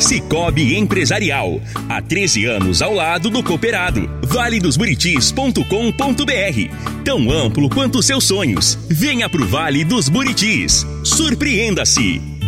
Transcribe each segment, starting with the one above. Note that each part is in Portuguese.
Cicobi Empresarial. Há 13 anos ao lado do cooperado. valedosburitis.com.br. Tão amplo quanto seus sonhos. Venha pro Vale dos Buritis. Surpreenda-se.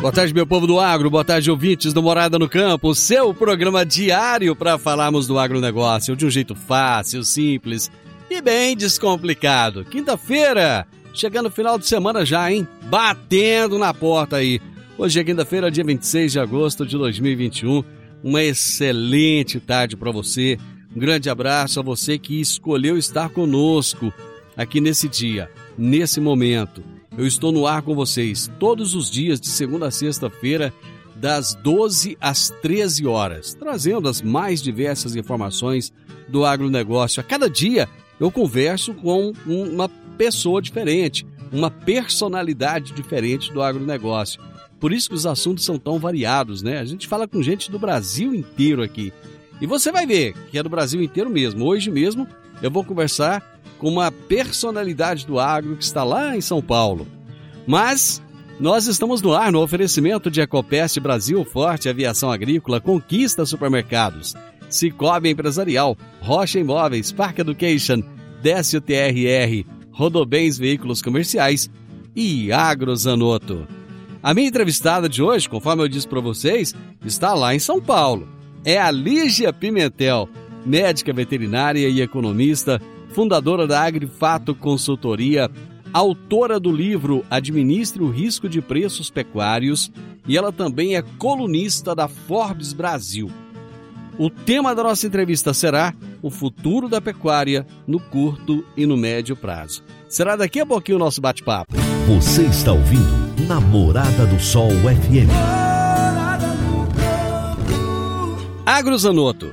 Boa tarde, meu povo do agro, boa tarde, ouvintes do Morada no Campo, seu programa diário para falarmos do agronegócio de um jeito fácil, simples e bem descomplicado. Quinta-feira, chegando final de semana já, hein? Batendo na porta aí. Hoje é quinta-feira, dia 26 de agosto de 2021. Uma excelente tarde para você. Um grande abraço a você que escolheu estar conosco aqui nesse dia, nesse momento. Eu estou no ar com vocês todos os dias, de segunda a sexta-feira, das 12 às 13 horas, trazendo as mais diversas informações do agronegócio. A cada dia eu converso com uma pessoa diferente, uma personalidade diferente do agronegócio. Por isso que os assuntos são tão variados, né? A gente fala com gente do Brasil inteiro aqui. E você vai ver que é do Brasil inteiro mesmo. Hoje mesmo eu vou conversar com uma personalidade do agro que está lá em São Paulo. Mas nós estamos no ar no oferecimento de Ecopest Brasil Forte Aviação Agrícola, Conquista Supermercados, Cicobi Empresarial, Rocha Imóveis, Park Education, Décio TRR, Rodobens Veículos Comerciais e Agrozanoto. A minha entrevistada de hoje, conforme eu disse para vocês, está lá em São Paulo. É a Lígia Pimentel, médica veterinária e economista, fundadora da Agrifato Consultoria, autora do livro Administre o Risco de Preços Pecuários e ela também é colunista da Forbes Brasil. O tema da nossa entrevista será o futuro da pecuária no curto e no médio prazo. Será daqui a pouquinho o nosso bate-papo. Você está ouvindo Namorada do Sol FM. Agrozanoto,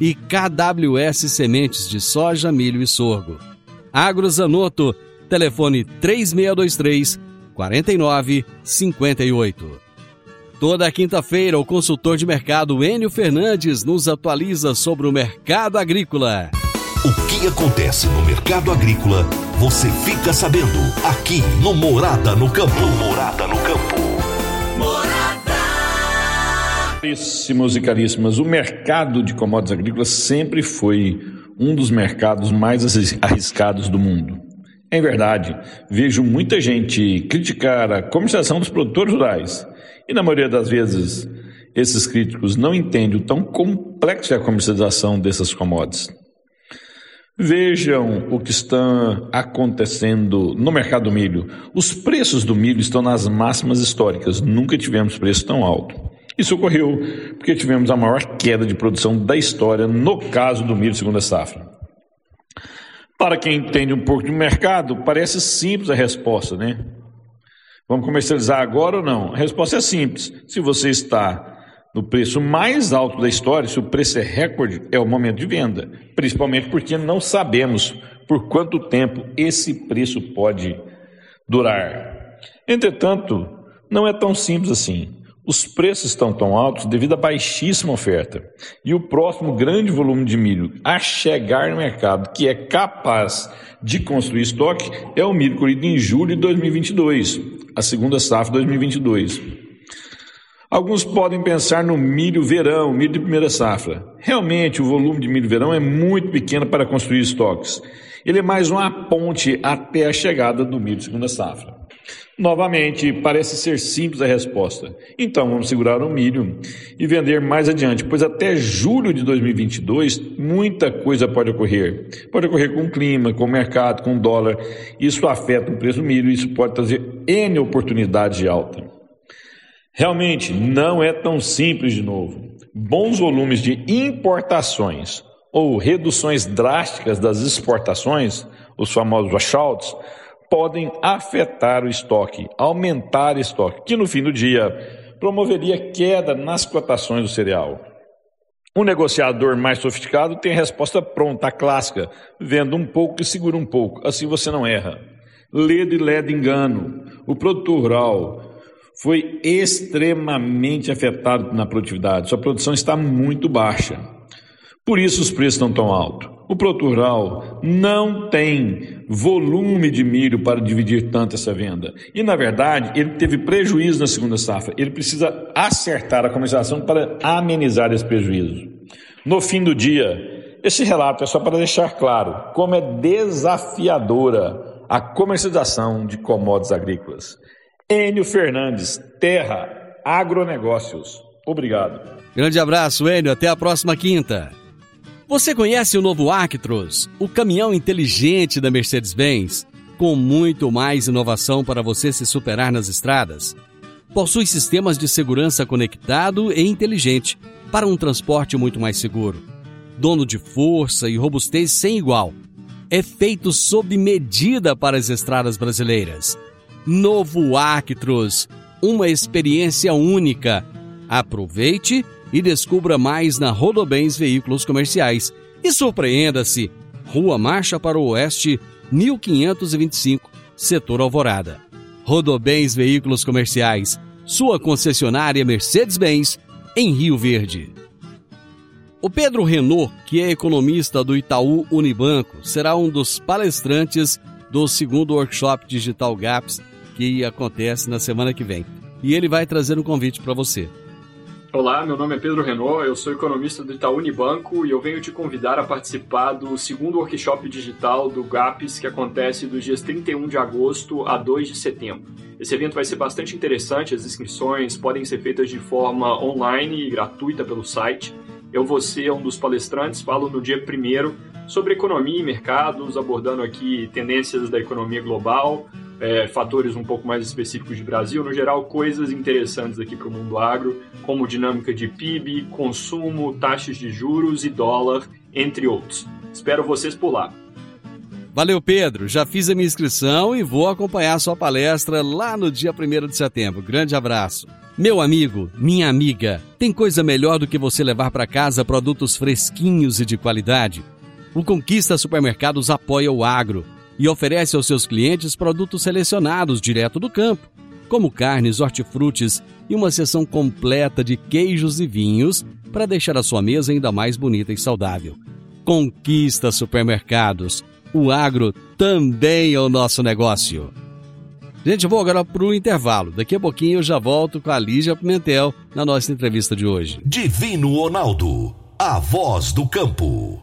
e KWS Sementes de Soja, Milho e Sorgo. Agrozanoto, telefone 3623 4958. Toda quinta-feira, o consultor de mercado Enio Fernandes nos atualiza sobre o mercado agrícola. O que acontece no mercado agrícola, você fica sabendo aqui no Morada no Campo. Morada no Campo. Caríssimos e caríssimas, o mercado de commodities agrícolas sempre foi um dos mercados mais arriscados do mundo. Em verdade, vejo muita gente criticar a comercialização dos produtores rurais. E na maioria das vezes, esses críticos não entendem o tão complexo é a comercialização dessas commodities. Vejam o que está acontecendo no mercado do milho. Os preços do milho estão nas máximas históricas. Nunca tivemos preço tão alto. Isso ocorreu porque tivemos a maior queda de produção da história no caso do milho segunda safra. Para quem entende um pouco de mercado, parece simples a resposta, né? Vamos comercializar agora ou não? A resposta é simples. Se você está no preço mais alto da história, se o preço é recorde, é o momento de venda. Principalmente porque não sabemos por quanto tempo esse preço pode durar. Entretanto, não é tão simples assim. Os preços estão tão altos devido à baixíssima oferta. E o próximo grande volume de milho a chegar no mercado, que é capaz de construir estoque, é o milho colhido em julho de 2022, a segunda safra 2022. Alguns podem pensar no milho verão, milho de primeira safra. Realmente, o volume de milho verão é muito pequeno para construir estoques. Ele é mais uma ponte até a chegada do milho de segunda safra. Novamente, parece ser simples a resposta. Então, vamos segurar o milho e vender mais adiante, pois até julho de 2022 muita coisa pode ocorrer. Pode ocorrer com o clima, com o mercado, com o dólar. Isso afeta o preço do milho e isso pode trazer N oportunidades de alta. Realmente não é tão simples de novo. Bons volumes de importações ou reduções drásticas das exportações, os famosos washouts, podem afetar o estoque, aumentar o estoque, que no fim do dia promoveria queda nas cotações do cereal. Um negociador mais sofisticado tem a resposta pronta, a clássica, venda um pouco e segura um pouco, assim você não erra. Ledo e ledo engano. O produtor rural foi extremamente afetado na produtividade. Sua produção está muito baixa. Por isso os preços estão tão altos. O produtor rural não tem volume de milho para dividir tanto essa venda. E, na verdade, ele teve prejuízo na segunda safra. Ele precisa acertar a comercialização para amenizar esse prejuízo. No fim do dia, esse relato é só para deixar claro como é desafiadora a comercialização de commodities agrícolas. Enio Fernandes, Terra Agronegócios. Obrigado. Grande abraço, Enio. Até a próxima quinta. Você conhece o novo Actros, o caminhão inteligente da Mercedes-Benz, com muito mais inovação para você se superar nas estradas? Possui sistemas de segurança conectado e inteligente para um transporte muito mais seguro. Dono de força e robustez sem igual. É feito sob medida para as estradas brasileiras Novo Actros, uma experiência única. Aproveite e descubra mais na Rodobens Veículos Comerciais. E surpreenda-se! Rua Marcha para o Oeste, 1525, Setor Alvorada. Rodobens Veículos Comerciais, sua concessionária Mercedes-Benz, em Rio Verde. O Pedro Renault, que é economista do Itaú Unibanco, será um dos palestrantes do segundo workshop Digital Gaps que acontece na semana que vem. E ele vai trazer um convite para você. Olá, meu nome é Pedro Renault, eu sou economista do Itaú Unibanco e eu venho te convidar a participar do segundo workshop digital do GAPS que acontece dos dias 31 de agosto a 2 de setembro. Esse evento vai ser bastante interessante, as inscrições podem ser feitas de forma online e gratuita pelo site. Eu vou ser um dos palestrantes, falo no dia 1 sobre economia e mercados, abordando aqui tendências da economia global, é, fatores um pouco mais específicos de Brasil, no geral, coisas interessantes aqui para o mundo agro, como dinâmica de PIB, consumo, taxas de juros e dólar, entre outros. Espero vocês por lá. Valeu, Pedro. Já fiz a minha inscrição e vou acompanhar sua palestra lá no dia 1 de setembro. Grande abraço. Meu amigo, minha amiga, tem coisa melhor do que você levar para casa produtos fresquinhos e de qualidade? O Conquista Supermercados apoia o agro e oferece aos seus clientes produtos selecionados direto do campo, como carnes, hortifrutis e uma seção completa de queijos e vinhos para deixar a sua mesa ainda mais bonita e saudável. Conquista supermercados. O agro também é o nosso negócio. Gente, vou agora para o intervalo. Daqui a pouquinho eu já volto com a Lígia Pimentel na nossa entrevista de hoje. Divino Ronaldo, a voz do campo.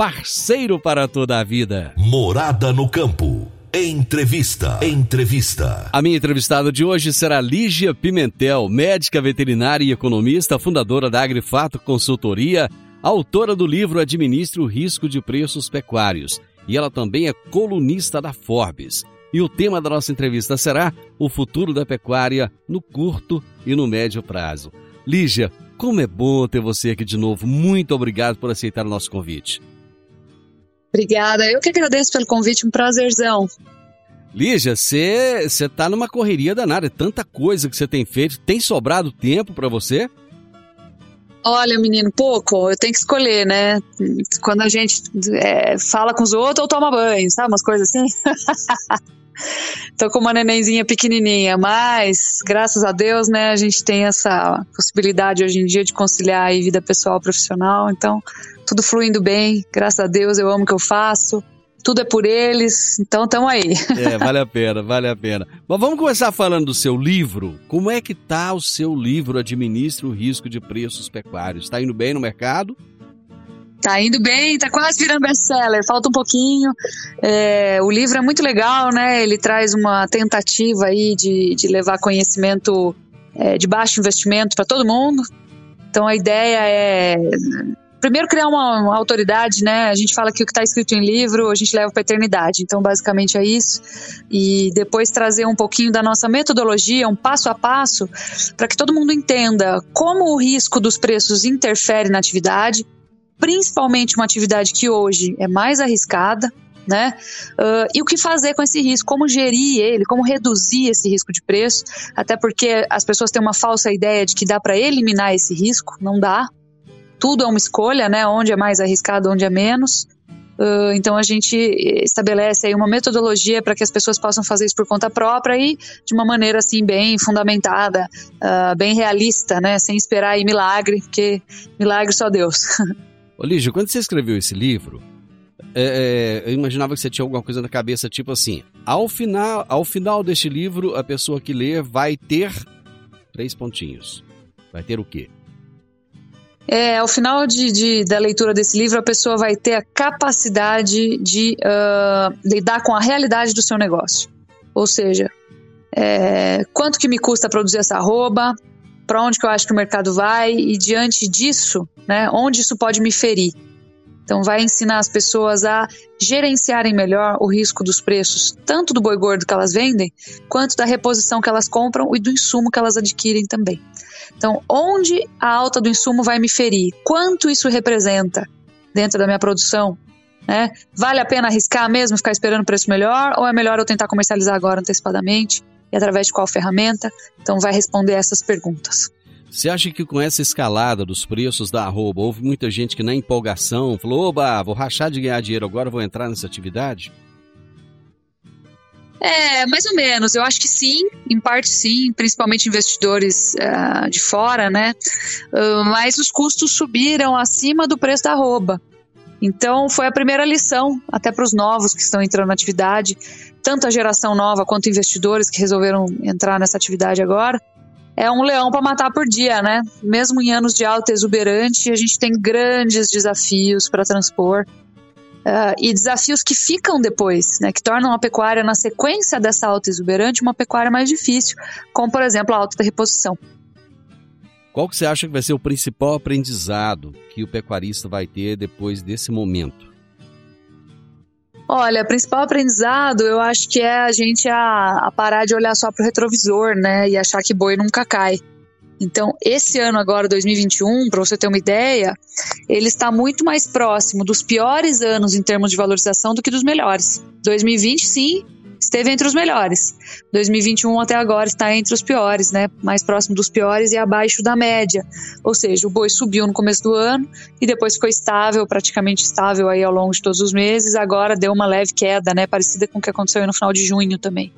parceiro para toda a vida. Morada no campo. Entrevista. Entrevista. A minha entrevistada de hoje será Lígia Pimentel, médica veterinária e economista, fundadora da Agrifato Consultoria, autora do livro Administre o Risco de Preços Pecuários. E ela também é colunista da Forbes. E o tema da nossa entrevista será o futuro da pecuária no curto e no médio prazo. Lígia, como é bom ter você aqui de novo. Muito obrigado por aceitar o nosso convite. Obrigada. Eu que agradeço pelo convite, um prazerzão. Lígia, você está numa correria danada, é tanta coisa que você tem feito. Tem sobrado tempo para você? Olha, menino, pouco. Eu tenho que escolher, né? Quando a gente é, fala com os outros ou toma banho, sabe? Umas coisas assim. Tô com uma nenenzinha pequenininha, mas graças a Deus, né, a gente tem essa possibilidade hoje em dia de conciliar a vida pessoal e profissional. Então, tudo fluindo bem, graças a Deus, eu amo o que eu faço tudo é por eles, então estamos aí. É, vale a pena, vale a pena. Mas vamos começar falando do seu livro. Como é que tá o seu livro Administre o Risco de Preços Pecuários? Está indo bem no mercado? Tá indo bem, tá quase virando best-seller, falta um pouquinho. É, o livro é muito legal, né? Ele traz uma tentativa aí de, de levar conhecimento é, de baixo investimento para todo mundo. Então a ideia é primeiro criar uma, uma, autoridade, né? A gente fala que o que está escrito em livro a gente leva para a eternidade. Então, basicamente é isso. E depois trazer um pouquinho da nossa metodologia, um passo a passo, para que todo mundo entenda como o risco dos preços interfere na atividade, principalmente uma atividade que hoje é mais arriscada. Né? Uh, e o que fazer com esse risco, como gerir ele, como reduzir esse risco de preço, até porque as pessoas têm uma falsa ideia de que dá para eliminar esse risco, não dá, tudo é uma escolha, né? Onde é mais arriscado, onde é menos. Uh, então a gente estabelece aí uma metodologia para que as pessoas possam fazer isso por conta própria e de uma maneira assim bem fundamentada, uh, bem realista, né? Sem esperar aí milagre, porque milagre só Deus. Olígio, quando você escreveu esse livro, é, é, eu imaginava que você tinha alguma coisa na cabeça, tipo assim, ao final, ao final deste livro, a pessoa que lê vai ter três pontinhos. Vai ter o quê? É, ao final de, de, da leitura desse livro, a pessoa vai ter a capacidade de uh, lidar com a realidade do seu negócio. Ou seja, é, quanto que me custa produzir essa arroba, para onde que eu acho que o mercado vai e diante disso, né, onde isso pode me ferir. Então vai ensinar as pessoas a gerenciarem melhor o risco dos preços, tanto do boi gordo que elas vendem, quanto da reposição que elas compram e do insumo que elas adquirem também. Então, onde a alta do insumo vai me ferir? Quanto isso representa dentro da minha produção? Né? Vale a pena arriscar mesmo, ficar esperando o preço melhor? Ou é melhor eu tentar comercializar agora antecipadamente? E através de qual ferramenta? Então, vai responder essas perguntas. Você acha que com essa escalada dos preços da arroba, houve muita gente que na empolgação falou: oba, vou rachar de ganhar dinheiro agora, vou entrar nessa atividade? É, mais ou menos. Eu acho que sim, em parte sim, principalmente investidores uh, de fora, né? Uh, mas os custos subiram acima do preço da arroba. Então foi a primeira lição, até para os novos que estão entrando na atividade, tanto a geração nova quanto investidores que resolveram entrar nessa atividade agora. É um leão para matar por dia, né? Mesmo em anos de alta exuberante, a gente tem grandes desafios para transpor Uh, e desafios que ficam depois, né, que tornam a pecuária, na sequência dessa alta exuberante, uma pecuária mais difícil, como, por exemplo, a alta da reposição. Qual que você acha que vai ser o principal aprendizado que o pecuarista vai ter depois desse momento? Olha, o principal aprendizado eu acho que é a gente a, a parar de olhar só para o retrovisor, né, e achar que boi nunca cai. Então, esse ano agora, 2021, para você ter uma ideia, ele está muito mais próximo dos piores anos em termos de valorização do que dos melhores. 2020, sim, esteve entre os melhores. 2021 até agora está entre os piores, né? Mais próximo dos piores e abaixo da média. Ou seja, o boi subiu no começo do ano e depois ficou estável, praticamente estável aí ao longo de todos os meses. Agora deu uma leve queda, né? Parecida com o que aconteceu no final de junho também.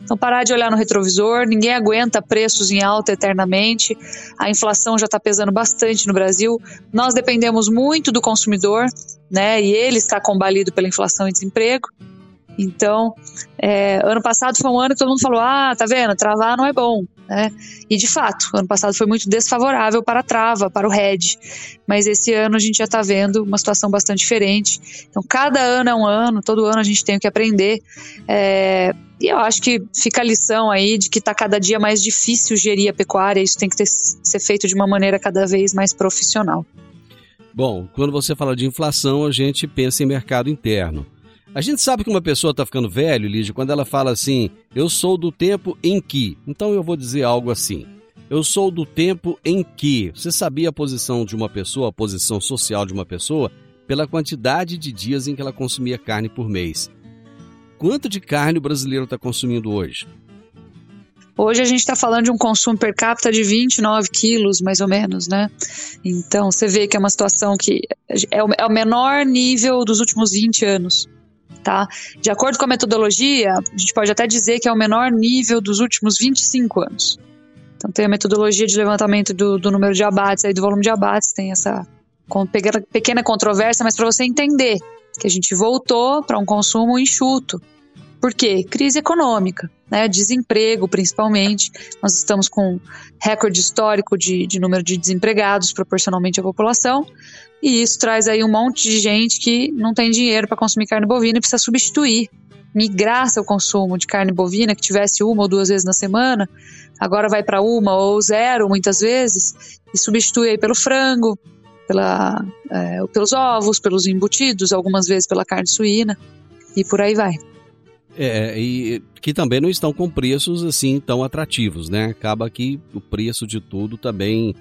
Então parar de olhar no retrovisor, ninguém aguenta preços em alta eternamente. A inflação já está pesando bastante no Brasil. Nós dependemos muito do consumidor, né? E ele está combalido pela inflação e desemprego. Então, é, ano passado foi um ano que todo mundo falou: ah, tá vendo, travar não é bom. Né? E de fato, ano passado foi muito desfavorável para a trava, para o hedge. Mas esse ano a gente já está vendo uma situação bastante diferente. Então, cada ano é um ano, todo ano a gente tem que aprender. É, e eu acho que fica a lição aí de que está cada dia mais difícil gerir a pecuária, isso tem que ter, ser feito de uma maneira cada vez mais profissional. Bom, quando você fala de inflação, a gente pensa em mercado interno. A gente sabe que uma pessoa está ficando velho, Lígia, quando ela fala assim, eu sou do tempo em que. Então eu vou dizer algo assim. Eu sou do tempo em que. Você sabia a posição de uma pessoa, a posição social de uma pessoa, pela quantidade de dias em que ela consumia carne por mês. quanto de carne o brasileiro está consumindo hoje? Hoje a gente está falando de um consumo per capita de 29 quilos, mais ou menos, né? Então você vê que é uma situação que é o, é menor nível dos últimos 20 anos. Tá? De acordo com a metodologia, a gente pode até dizer que é o menor nível dos últimos 25 anos. Então tem a metodologia de levantamento do, do número de abates, aí do volume de abates, tem essa pequena controvérsia, mas para você entender que a gente voltou para um consumo enxuto. Por quê? Crise econômica, né? desemprego principalmente. Nós estamos com recorde histórico de, de número de desempregados proporcionalmente à população, e isso traz aí um monte de gente que não tem dinheiro para consumir carne bovina e precisa substituir, migrar seu consumo de carne bovina, que tivesse uma ou duas vezes na semana, agora vai para uma ou zero muitas vezes, e substitui aí pelo frango, pela, é, pelos ovos, pelos embutidos, algumas vezes pela carne suína, e por aí vai. É, e que também não estão com preços assim tão atrativos, né? Acaba que o preço de tudo tá bem,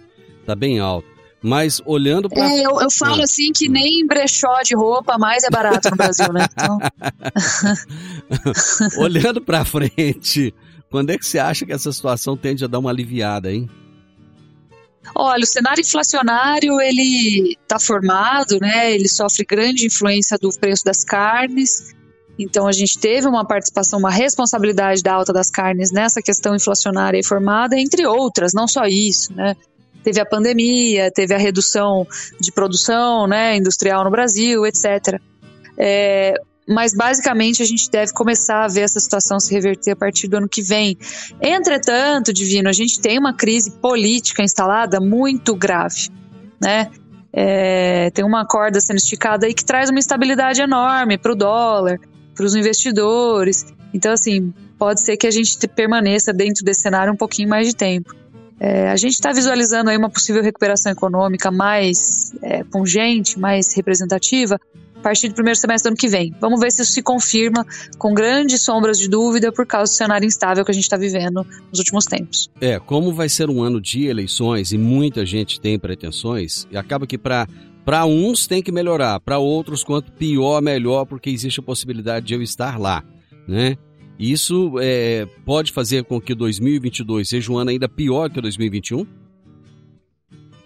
tá bem alto. Mas olhando para. É, eu, eu falo ah. assim que nem brechó de roupa mais é barato no Brasil, né? Então... olhando para frente, quando é que você acha que essa situação tende a dar uma aliviada, hein? Olha, o cenário inflacionário ele está formado, né? Ele sofre grande influência do preço das carnes. Então a gente teve uma participação, uma responsabilidade da alta das carnes nessa questão inflacionária e formada, entre outras, não só isso, né? Teve a pandemia, teve a redução de produção né, industrial no Brasil, etc. É, mas basicamente a gente deve começar a ver essa situação se reverter a partir do ano que vem. Entretanto, Divino, a gente tem uma crise política instalada muito grave, né? É, tem uma corda sendo esticada aí que traz uma instabilidade enorme para o dólar, para os investidores. Então, assim, pode ser que a gente permaneça dentro desse cenário um pouquinho mais de tempo. É, a gente está visualizando aí uma possível recuperação econômica mais é, pungente, mais representativa, a partir do primeiro semestre do ano que vem. Vamos ver se isso se confirma com grandes sombras de dúvida por causa do cenário instável que a gente está vivendo nos últimos tempos. É, como vai ser um ano de eleições e muita gente tem pretensões, e acaba que para para uns tem que melhorar, para outros, quanto pior, melhor, porque existe a possibilidade de eu estar lá, né? Isso é, pode fazer com que 2022 seja um ano ainda pior que 2021?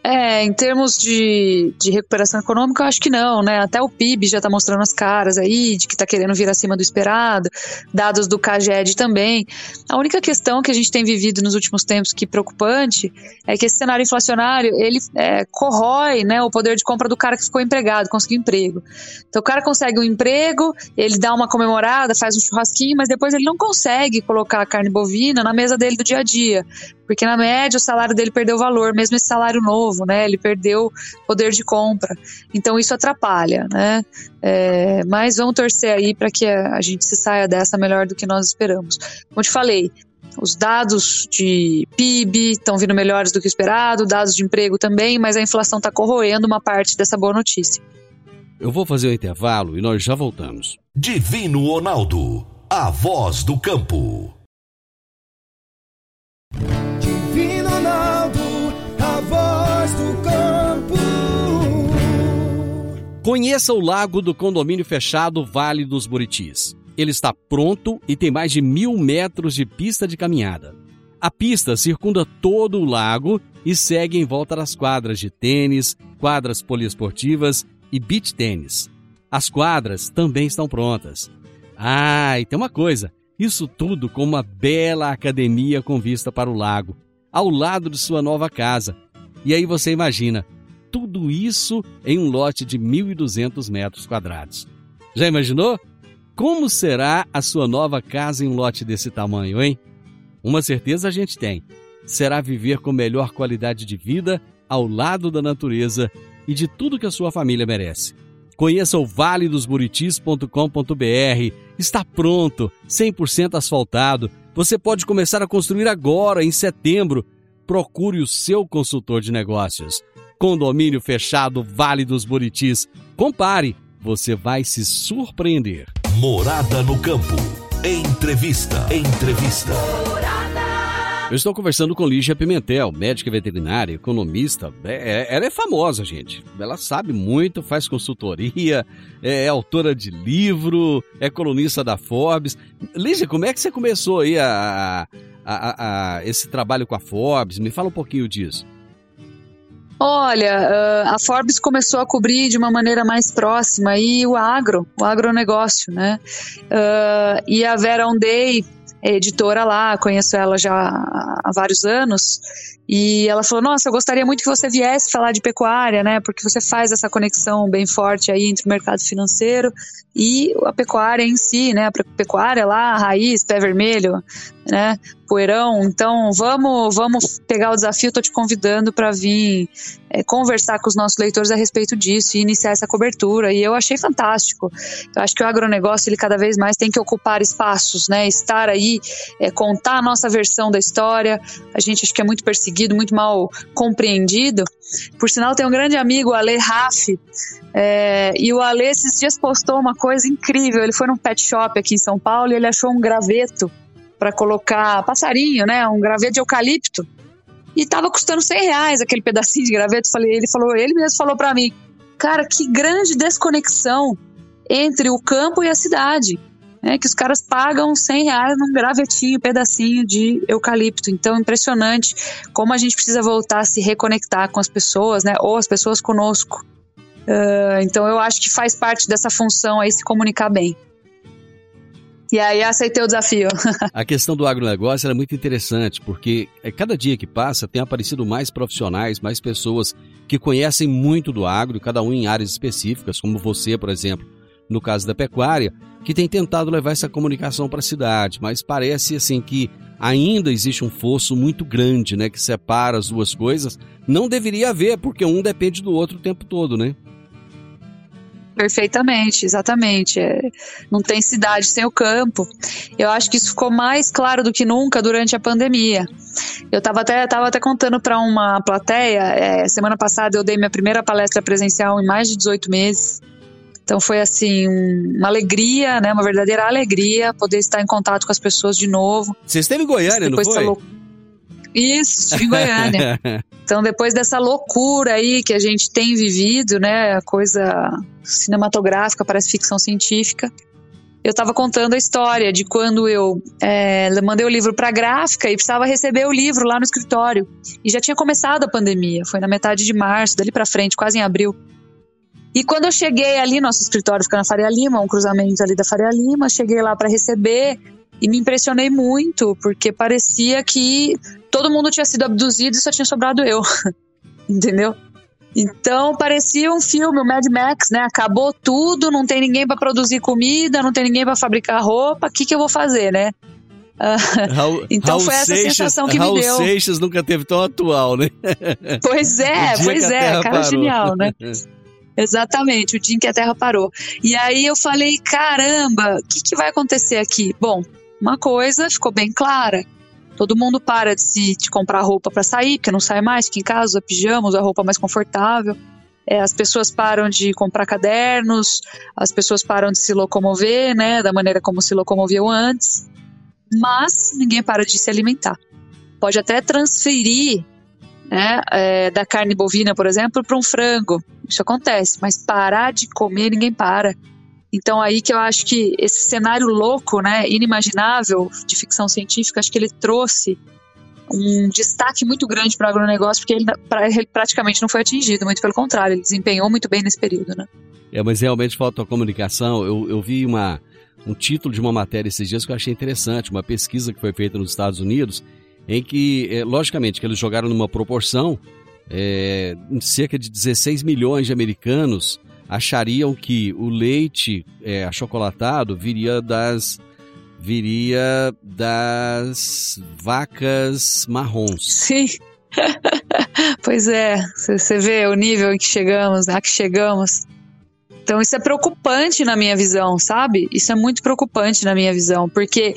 É, em termos de, de recuperação econômica, eu acho que não, né? Até o PIB já está mostrando as caras aí, de que está querendo vir acima do esperado, dados do CAGED também. A única questão que a gente tem vivido nos últimos tempos que é preocupante é que esse cenário inflacionário, ele é, corrói né, o poder de compra do cara que ficou empregado, conseguiu emprego. Então o cara consegue um emprego, ele dá uma comemorada, faz um churrasquinho, mas depois ele não consegue colocar a carne bovina na mesa dele do dia a dia. Porque na média o salário dele perdeu valor, mesmo esse salário novo, né? Ele perdeu poder de compra. Então isso atrapalha, né? É, mas vamos torcer aí para que a, gente se saia dessa melhor do que nós esperamos. Como te falei, os dados de PIB estão vindo melhores do que esperado, dados de emprego também, mas a inflação está corroendo uma parte dessa boa notícia. Eu vou fazer o intervalo e nós já voltamos. Divino Ronaldo, a voz do campo. Conheça o lago do condomínio fechado Vale dos Buritis. Ele está pronto e tem mais de mil metros de pista de caminhada. A pista circunda todo o lago e segue em volta das quadras de tênis, quadras poliesportivas e beach tênis. As quadras também estão prontas. Ah, e tem uma coisa: isso tudo com uma bela academia com vista para o lago, ao lado de sua nova casa. E aí você imagina, tudo isso em um lote de 1.200 metros quadrados. Já imaginou? Como será a sua nova casa em um lote desse tamanho, hein? Uma certeza a gente tem: será viver com melhor qualidade de vida ao lado da natureza e de tudo que a sua família merece. Conheça o valedosburitis.com.br. Está pronto, 100% asfaltado. Você pode começar a construir agora, em setembro. Procure o seu consultor de negócios. Condomínio fechado Vale dos Buritis. Compare, você vai se surpreender. Morada no campo. Entrevista. Entrevista. Morada. Eu estou conversando com Lígia Pimentel, médica veterinária, economista. É, é, ela é famosa, gente. Ela sabe muito, faz consultoria, é, é, autora de livro, é colunista da Forbes. Lígia, como é que você começou aí a, a, a, esse trabalho com a Forbes? Me fala um pouquinho disso. Olha, a Forbes começou a cobrir de uma maneira mais próxima aí o agro, o agronegócio, né? Uh, e a Vera é editora lá, conheço ela já há vários anos, e ela falou: Nossa, eu gostaria muito que você viesse falar de pecuária, né? Porque você faz essa conexão bem forte aí entre o mercado financeiro e a pecuária em si, né? A pecuária lá, raiz, pé vermelho, né? Poeirão. Então, vamos, vamos pegar o desafio. Estou te convidando para vir é, conversar com os nossos leitores a respeito disso e iniciar essa cobertura. E eu achei fantástico. Eu acho que o agronegócio, ele cada vez mais tem que ocupar espaços, né? Estar aí, é, contar a nossa versão da história. A gente acho que é muito perseguido, muito mal compreendido. Por sinal, tem um grande amigo, Ale Raff, é, e o Ale esses dias postou uma coisa incrível. Ele foi num pet shop aqui em São Paulo e ele achou um graveto para colocar passarinho, né? Um graveto de eucalipto. E tava custando 100 reais aquele pedacinho de graveto. Falei, ele falou, ele mesmo falou para mim, cara, que grande desconexão entre o campo e a cidade. Né, que os caras pagam 100 reais num gravetinho, pedacinho de eucalipto. Então, impressionante como a gente precisa voltar a se reconectar com as pessoas, né? Ou as pessoas conosco. Uh, então, eu acho que faz parte dessa função aí se comunicar bem. E aí aceitei o desafio. a questão do agronegócio é muito interessante, porque é, cada dia que passa tem aparecido mais profissionais, mais pessoas que conhecem muito do agro, cada um em áreas específicas, como você, por exemplo, no caso da pecuária, que tem tentado levar essa comunicação para a cidade, mas parece assim que ainda existe um fosso muito grande, né, que separa as duas coisas. Não deveria haver, porque um depende do outro o tempo todo, né? Perfeitamente, exatamente. É, não tem cidade sem o campo. Eu acho que isso ficou mais claro do que nunca durante a pandemia. Eu estava até, tava até contando para uma plateia, é, semana passada eu dei minha primeira palestra presencial em mais de 18 meses. Então foi assim, uma alegria, né, uma verdadeira alegria poder estar em contato com as pessoas de novo. Você esteve em Goiânia, não foi? Isso, em Goiânia. então, depois dessa loucura aí que a gente tem vivido, né, coisa cinematográfica, parece ficção científica, eu estava contando a história de quando eu é, mandei o livro para a gráfica e precisava receber o livro lá no escritório. E já tinha começado a pandemia, foi na metade de março, dali para frente, quase em abril. E quando eu cheguei ali, nosso escritório fica na Faria Lima, um cruzamento ali da Faria Lima, cheguei lá para receber e me impressionei muito, porque parecia que todo mundo tinha sido abduzido e só tinha sobrado eu. Entendeu? Então parecia um filme, o Mad Max, né? Acabou tudo, não tem ninguém para produzir comida, não tem ninguém para fabricar roupa, o que, que eu vou fazer, né? Raul, então Raul foi essa Seixas, sensação que Raul me deu. Seixas nunca teve tão atual, né? Pois é, pois é, cara parou. genial, né? Exatamente, o dia em que a Terra parou. E aí eu falei, caramba, o que, que vai acontecer aqui? Bom, uma coisa ficou bem clara. Todo mundo para de se de comprar roupa para sair, porque não sai mais, fica em casa, usa pijama, usa roupa mais confortável. É, as pessoas param de comprar cadernos, as pessoas param de se locomover, né, da maneira como se locomoviam antes. Mas ninguém para de se alimentar. Pode até transferir né, é, da carne bovina, por exemplo, para um frango. Isso acontece, mas parar de comer ninguém para. Então aí que eu acho que esse cenário louco, né, inimaginável de ficção científica, acho que ele trouxe um destaque muito grande para o agronegócio, porque ele, pra, ele, praticamente não foi atingido, muito pelo contrário, ele desempenhou muito bem nesse período, né? É, mas realmente falta a comunicação. Eu, eu vi uma, um título de uma matéria esses dias que eu achei interessante, uma pesquisa que foi feita nos Estados Unidos, em que, é, logicamente, que eles jogaram numa proporção, é, cerca de 16 milhões de americanos achariam que o leite é, achocolatado viria das viria das vacas marrons. Sim. pois é, você vê o nível em que chegamos, né, que chegamos. Então isso é preocupante na minha visão, sabe? Isso é muito preocupante na minha visão, porque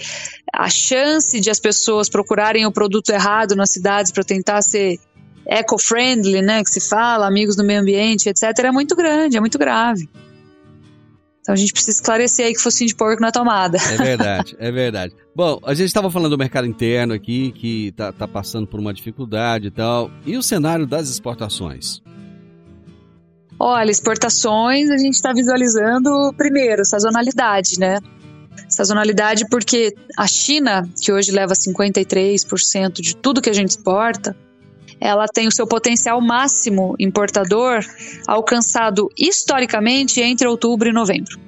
a chance de as pessoas procurarem o produto errado nas cidades para tentar ser eco-friendly, né, que se fala, amigos do meio ambiente, etc., é muito grande, é muito grave. Então a gente precisa esclarecer aí que focinho de porco na tomada. É verdade, é verdade. Bom, a gente estava falando do mercado interno aqui, que está tá passando por uma dificuldade e tal. E o cenário das exportações? Olha, exportações a gente está visualizando, primeiro, sazonalidade, né? Sazonalidade porque a China, que hoje leva 53% de tudo que a gente exporta, ela tem o seu potencial máximo importador alcançado historicamente entre outubro e novembro.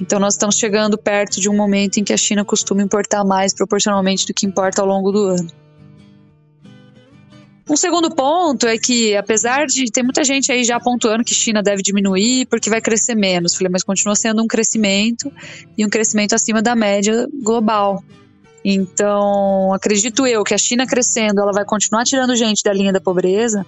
Então nós estamos chegando perto de um momento em que a China costuma importar mais proporcionalmente do que importa ao longo do ano. Um segundo ponto é que, apesar de ter muita gente aí já pontuando que China deve diminuir porque vai crescer menos, falei, mas continua sendo um crescimento e um crescimento acima da média global. Então, acredito eu que a China crescendo, ela vai continuar tirando gente da linha da pobreza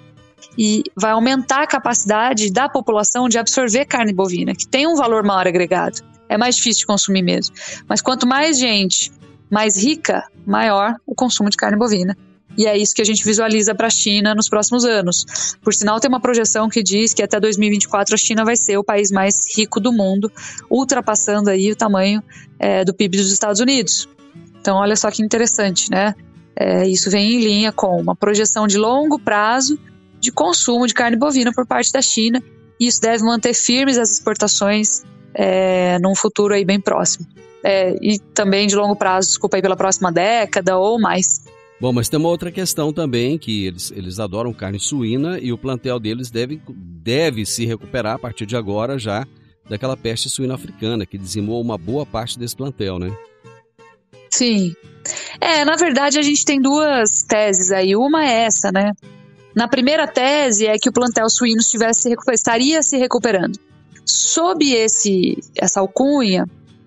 e vai aumentar a capacidade da população de absorver carne bovina, que tem um valor maior agregado. É mais difícil de consumir mesmo. Mas quanto mais gente mais rica, maior o consumo de carne bovina. E é isso que a gente visualiza para a China nos próximos anos. Por sinal, tem uma projeção que diz que até 2024 a China vai ser o país mais rico do mundo, ultrapassando aí o tamanho é, do PIB dos Estados Unidos. Então, olha só que interessante, né? É, isso vem em linha com uma projeção de longo prazo de consumo de carne bovina por parte da China, e isso deve manter firmes as exportações é, num futuro aí bem próximo. É, e também de longo prazo, desculpa aí, pela próxima década ou mais. Bom, mas tem uma outra questão também, que eles, eles adoram carne suína e o plantel deles deve, deve se recuperar a partir de agora já daquela peste suína africana, que dizimou uma boa parte desse plantel, né? Sim. É, na verdade a gente tem duas teses aí. Uma é essa, né? Na primeira tese é que o plantel suíno estivesse, estaria se recuperando. Sob esse, essa alcunha,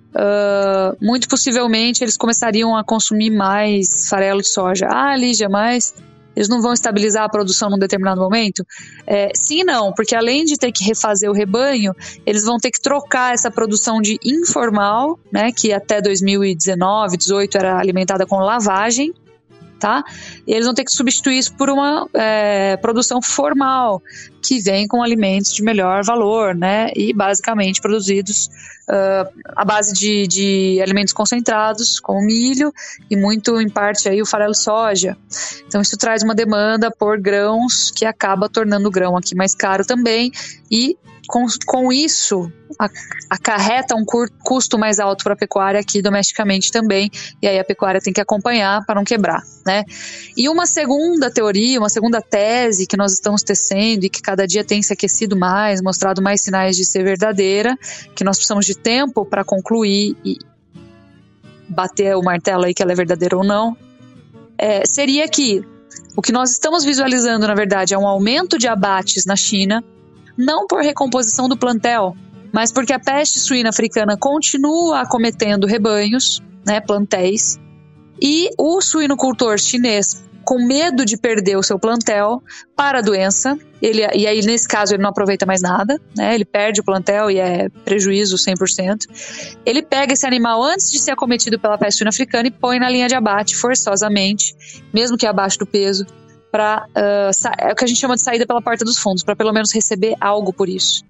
Uh, muito possivelmente eles começariam a consumir mais farelo de soja. Ah, Lígia, mas eles não vão estabilizar a produção num determinado momento? É, sim e não, porque além de ter que refazer o rebanho, eles vão ter que trocar essa produção de informal, né, que até 2019, 2018 era alimentada com lavagem, tá? E eles vão ter que substituir isso por uma é, produção formal, que vem com alimentos de melhor valor, né? E basicamente produzidos uh, à base de, de, alimentos concentrados, como milho e muito, em parte, aí, o farelo soja. Então isso traz uma demanda por grãos que acaba tornando o grão aqui mais caro também e com, com isso acarreta um custo mais alto para a pecuária aqui domesticamente também, e aí a pecuária tem que acompanhar para não quebrar, né? E uma segunda teoria, uma segunda tese que nós estamos tecendo e que cada dia tem se aquecido mais, mostrado mais sinais de ser verdadeira, que nós precisamos de tempo para concluir e bater o martelo aí que ela é verdadeira ou não, é, seria que o que nós estamos visualizando, na verdade, é um aumento de abates na China, não por recomposição do plantel, mas porque a peste suína africana continua acometendo rebanhos, né, plantéis, e o suinocultor chinês, com medo de perder o seu plantel para a doença, ele, e aí nesse caso ele não aproveita mais nada, né, ele perde o plantel e é prejuízo 100%, ele pega esse animal antes de ser acometido pela peste suína africana e põe na linha de abate forçosamente, mesmo que abaixo do peso, para uh, é o que a gente chama de saída pela porta dos fundos, para pelo menos receber algo por isso.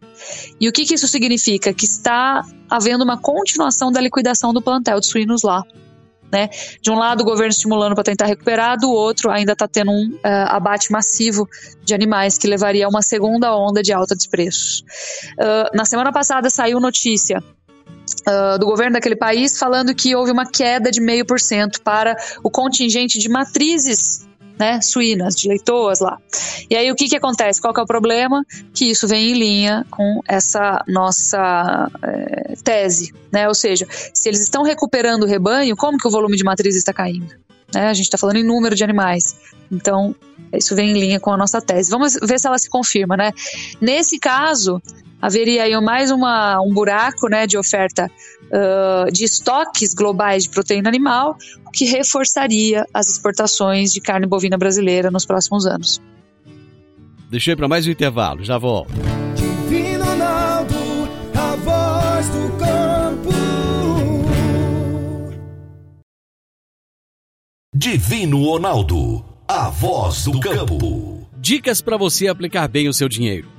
E o que, que isso significa? Que está havendo uma continuação da liquidação do plantel de suínos lá. Né? De um lado, o governo estimulando para tentar recuperar, do outro, ainda está tendo um uh, abate massivo de animais que levaria a uma segunda onda de alta de preços. Uh, na semana passada saiu notícia Uh, do governo daquele país falando que houve uma queda de meio por cento para o contingente de matrizes né, suínas, de leitoas lá. E aí o que que acontece? Qual que é o problema? Que isso vem em linha com essa nossa é, tese, né? Ou seja, se eles estão recuperando o rebanho, como que o volume de matriz está caindo? Né? A gente está falando em número de animais. Então, isso vem em linha com a nossa tese. Vamos ver se ela se confirma, né? Nesse caso, haveria aí mais uma, um buraco né, de oferta uh, de estoques globais de proteína animal, o que reforçaria as exportações de carne bovina brasileira nos próximos anos. Deixei para mais um intervalo, já volto. Divino Ronaldo, a voz do campo. Divino Ronaldo, a voz do campo. Dicas para você aplicar bem o seu dinheiro.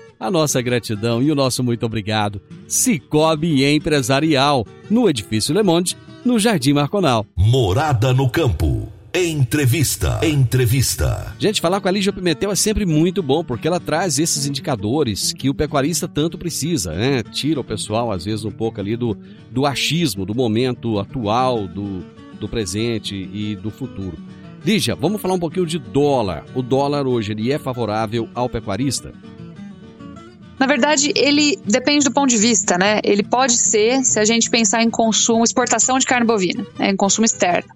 a nossa gratidão e o nosso muito obrigado. Cicobi Empresarial, no Edifício Le Monde, no Jardim Marconal. Morada no Campo. Entrevista. Entrevista. Gente, falar com a Lígia Pimentel é sempre muito bom, porque ela traz esses indicadores que o pecuarista tanto precisa, né? Tira o pessoal, às vezes, um pouco ali do, do achismo, do momento atual, do, do presente e do futuro. Lígia, vamos falar um pouquinho de dólar. O dólar hoje ele é favorável ao pecuarista? Na verdade, ele depende do ponto de vista, né? Ele pode ser, se a gente pensar em consumo, exportação de carne bovina, né? em consumo externo.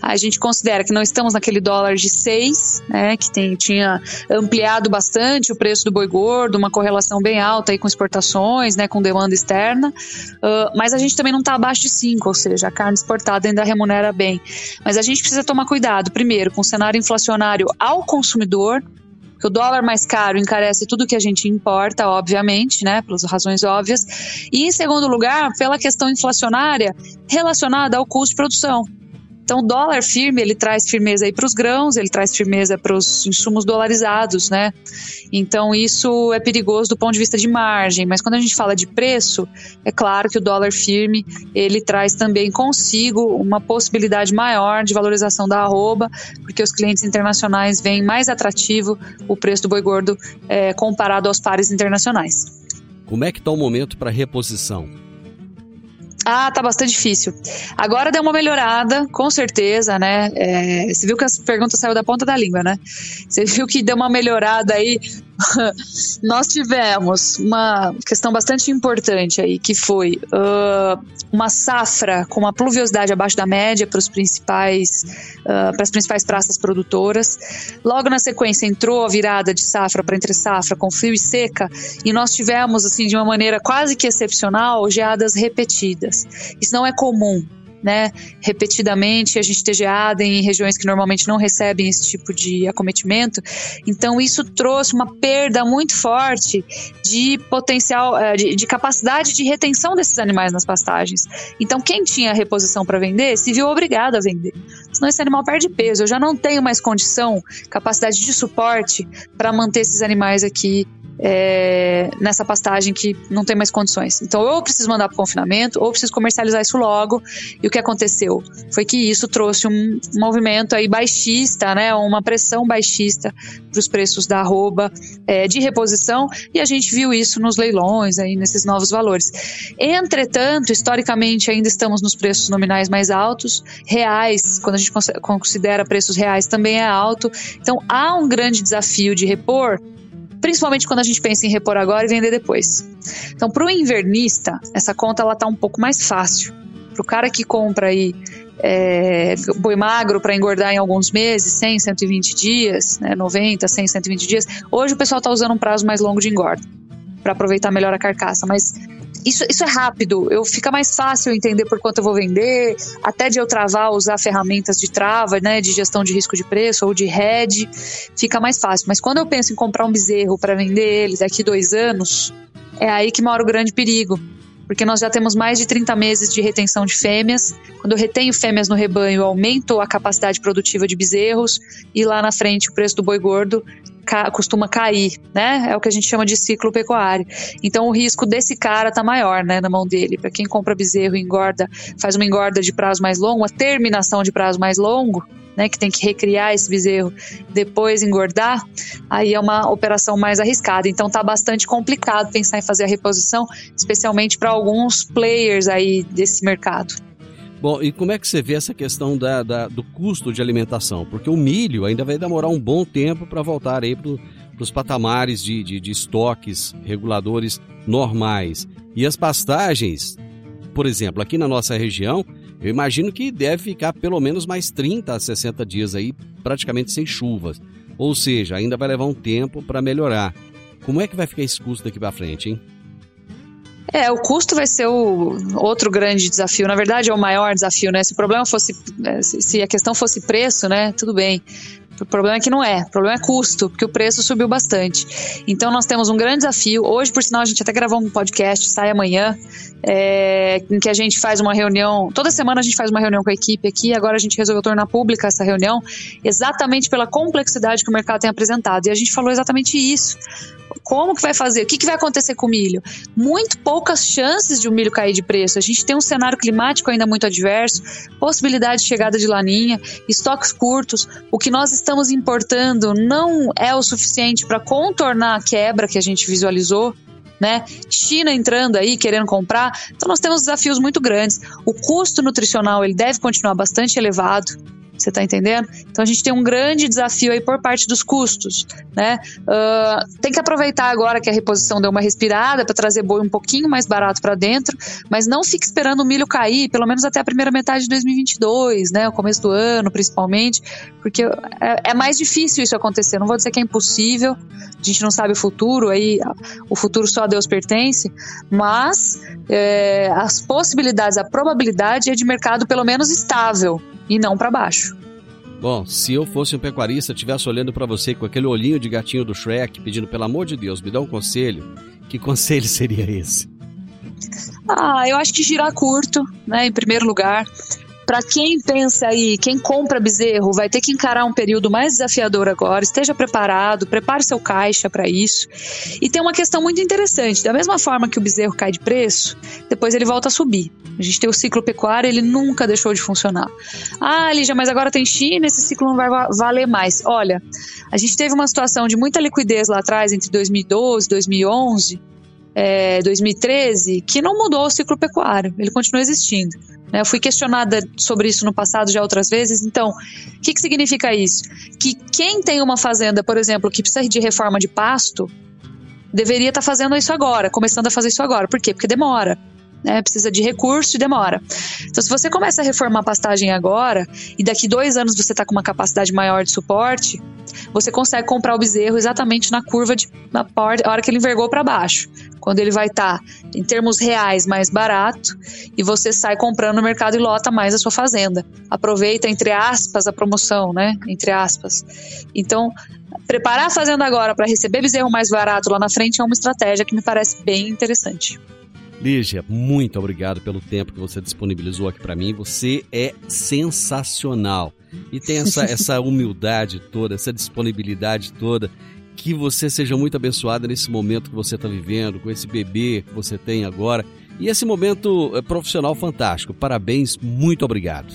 A gente considera que não estamos naquele dólar de 6, né? Que tem, tinha ampliado bastante o preço do boi gordo, uma correlação bem alta aí com exportações, né? Com demanda externa. Uh, mas a gente também não está abaixo de 5, ou seja, a carne exportada ainda remunera bem. Mas a gente precisa tomar cuidado, primeiro, com o cenário inflacionário ao consumidor, que o dólar mais caro encarece tudo que a gente importa, obviamente, né, pelas razões óbvias, e em segundo lugar, pela questão inflacionária relacionada ao custo de produção. Então, o dólar firme, ele traz firmeza aí para os grãos, ele traz firmeza para os insumos dolarizados, né? Então, isso é perigoso do ponto de vista de margem, mas quando a gente fala de preço, é claro que o dólar firme, ele traz também consigo uma possibilidade maior de valorização da arroba, porque os clientes internacionais veem mais atrativo o preço do boi gordo é, comparado aos pares internacionais. Como é que está o momento para reposição? Ah, tá bastante difícil. Agora deu uma melhorada, com certeza, né? É, você viu que as perguntas saíram da ponta da língua, né? Você viu que deu uma melhorada aí nós tivemos uma questão bastante importante aí, que foi uh, uma safra com uma pluviosidade abaixo da média para os principais, uh, para as principais praças produtoras. Logo na sequência entrou a virada de safra para entre safra com frio e seca, e nós tivemos assim de uma maneira quase que excepcional geadas repetidas. Isso não é comum né, repetidamente, a gente geada em regiões que normalmente não recebem esse tipo de acometimento. Então, isso trouxe uma perda muito forte de potencial, eh, de, de capacidade de retenção desses animais nas pastagens. Então, quem tinha reposição para vender se viu obrigado a vender. Senão, esse animal perde peso. Eu já não tenho mais condição, capacidade de suporte para manter esses animais aqui é, nessa pastagem que não tem mais condições. Então, ou eu preciso mandar para confinamento, ou eu preciso comercializar isso logo. E o que aconteceu foi que isso trouxe um movimento aí baixista, né, uma pressão baixista para os preços da arroba é, de reposição, e a gente viu isso nos leilões, aí nesses novos valores. Entretanto, historicamente, ainda estamos nos preços nominais mais altos, reais, quando a gente considera preços reais, também é alto. Então, há um grande desafio de repor principalmente quando a gente pensa em repor agora e vender depois. Então, para o invernista, essa conta ela tá um pouco mais fácil. Para o cara que compra aí é, boi magro para engordar em alguns meses, 100, 120 dias, né, 90, 100, 120 dias, hoje o pessoal está usando um prazo mais longo de engorda para aproveitar melhor a carcaça, mas isso, isso é rápido, eu fica mais fácil entender por quanto eu vou vender, até de eu travar, usar ferramentas de trava, né, de gestão de risco de preço ou de hedge, fica mais fácil. Mas quando eu penso em comprar um bezerro para vender ele daqui dois anos, é aí que mora o grande perigo porque nós já temos mais de 30 meses de retenção de fêmeas. Quando eu retenho fêmeas no rebanho, eu aumento a capacidade produtiva de bezerros e lá na frente o preço do boi gordo ca costuma cair, né? É o que a gente chama de ciclo pecuário. Então o risco desse cara tá maior, né, na mão dele. Para quem compra bezerro engorda, faz uma engorda de prazo mais longo, uma terminação de prazo mais longo, né, que tem que recriar esse bezerro, depois engordar, aí é uma operação mais arriscada. Então tá bastante complicado pensar em fazer a reposição, especialmente para alguns players aí desse mercado. Bom, e como é que você vê essa questão da, da do custo de alimentação? Porque o milho ainda vai demorar um bom tempo para voltar aí para os patamares de, de, de estoques reguladores normais. E as pastagens, por exemplo, aqui na nossa região, eu imagino que deve ficar pelo menos mais 30 a 60 dias aí, praticamente sem chuvas. Ou seja, ainda vai levar um tempo para melhorar. Como é que vai ficar esse custo daqui para frente, hein? É, o custo vai ser o outro grande desafio. Na verdade, é o maior desafio, né? Se o problema fosse, é, se a questão fosse preço, né? Tudo bem. O problema é que não é. O problema é custo, porque o preço subiu bastante. Então nós temos um grande desafio. Hoje, por sinal, a gente até gravou um podcast, sai amanhã, é, em que a gente faz uma reunião. Toda semana a gente faz uma reunião com a equipe aqui. Agora a gente resolveu tornar pública essa reunião, exatamente pela complexidade que o mercado tem apresentado. E a gente falou exatamente isso. Como que vai fazer? O que, que vai acontecer com o milho? Muito poucas chances de o milho cair de preço. A gente tem um cenário climático ainda muito adverso, possibilidade de chegada de laninha, estoques curtos. O que nós estamos importando não é o suficiente para contornar a quebra que a gente visualizou. Né? China entrando aí, querendo comprar. Então nós temos desafios muito grandes. O custo nutricional ele deve continuar bastante elevado. Você está entendendo? Então a gente tem um grande desafio aí por parte dos custos, né? Uh, tem que aproveitar agora que a reposição deu uma respirada para trazer boi um pouquinho mais barato para dentro, mas não fique esperando o milho cair, pelo menos até a primeira metade de 2022, né? O começo do ano, principalmente, porque é, é mais difícil isso acontecer. Não vou dizer que é impossível, a gente não sabe o futuro, aí o futuro só a Deus pertence, mas é, as possibilidades, a probabilidade é de mercado pelo menos estável e não para baixo. Bom, se eu fosse um pecuarista, estivesse olhando para você com aquele olhinho de gatinho do Shrek, pedindo pelo amor de Deus, me dá um conselho, que conselho seria esse? Ah, eu acho que girar curto, né, em primeiro lugar. Para quem pensa aí, quem compra bezerro, vai ter que encarar um período mais desafiador agora. Esteja preparado, prepare seu caixa para isso. E tem uma questão muito interessante: da mesma forma que o bezerro cai de preço, depois ele volta a subir. A gente tem o ciclo pecuário, ele nunca deixou de funcionar. Ah, Lígia, mas agora tem China, esse ciclo não vai valer mais. Olha, a gente teve uma situação de muita liquidez lá atrás, entre 2012 e 2011, é, 2013, que não mudou o ciclo pecuário, ele continua existindo. Né? Eu fui questionada sobre isso no passado já outras vezes. Então, o que, que significa isso? Que quem tem uma fazenda, por exemplo, que precisa de reforma de pasto, deveria estar tá fazendo isso agora, começando a fazer isso agora. Por quê? Porque demora. Né, precisa de recurso e demora. Então, se você começa a reformar a pastagem agora e daqui dois anos você está com uma capacidade maior de suporte, você consegue comprar o bezerro exatamente na curva de na hora que ele envergou para baixo quando ele vai estar tá, em termos reais mais barato e você sai comprando no mercado e lota mais a sua fazenda. Aproveita entre aspas a promoção, né? Entre aspas. Então, preparar a fazenda agora para receber bezerro mais barato lá na frente é uma estratégia que me parece bem interessante. Lígia, muito obrigado pelo tempo que você disponibilizou aqui para mim. Você é sensacional. E tem essa, essa humildade toda, essa disponibilidade toda que você seja muito abençoada nesse momento que você está vivendo, com esse bebê que você tem agora e esse momento eh, profissional fantástico. Parabéns, muito obrigado.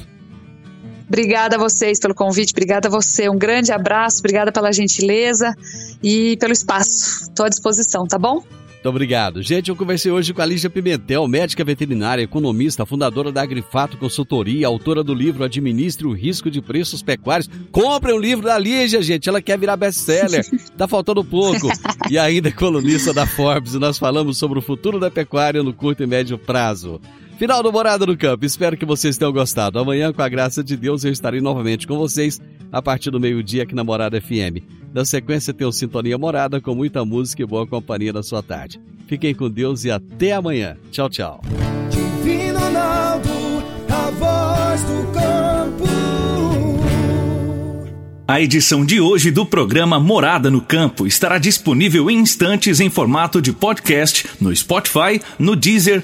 Obrigada a vocês pelo convite, obrigada a você. Um grande abraço, obrigada pela gentileza e pelo espaço. Estou à disposição, tá bom? Muito obrigado. Gente, eu conversei hoje com a Lígia Pimentel, médica veterinária, economista, fundadora da Agrifato Consultoria, autora do livro Administre o Risco de Preços Pecuários. Compre um livro da Lígia, gente. Ela quer virar best-seller. tá faltando pouco. E ainda é colunista da Forbes. E nós falamos sobre o futuro da pecuária no curto e médio prazo. Final do Morada no Campo. Espero que vocês tenham gostado. Amanhã, com a graça de Deus, eu estarei novamente com vocês a partir do meio-dia aqui na Morada FM. Na sequência tem o Sintonia Morada com muita música e boa companhia na sua tarde. Fiquem com Deus e até amanhã. Tchau, tchau. Divino Ronaldo, a voz do campo. A edição de hoje do programa Morada no Campo estará disponível em instantes em formato de podcast no Spotify, no Deezer,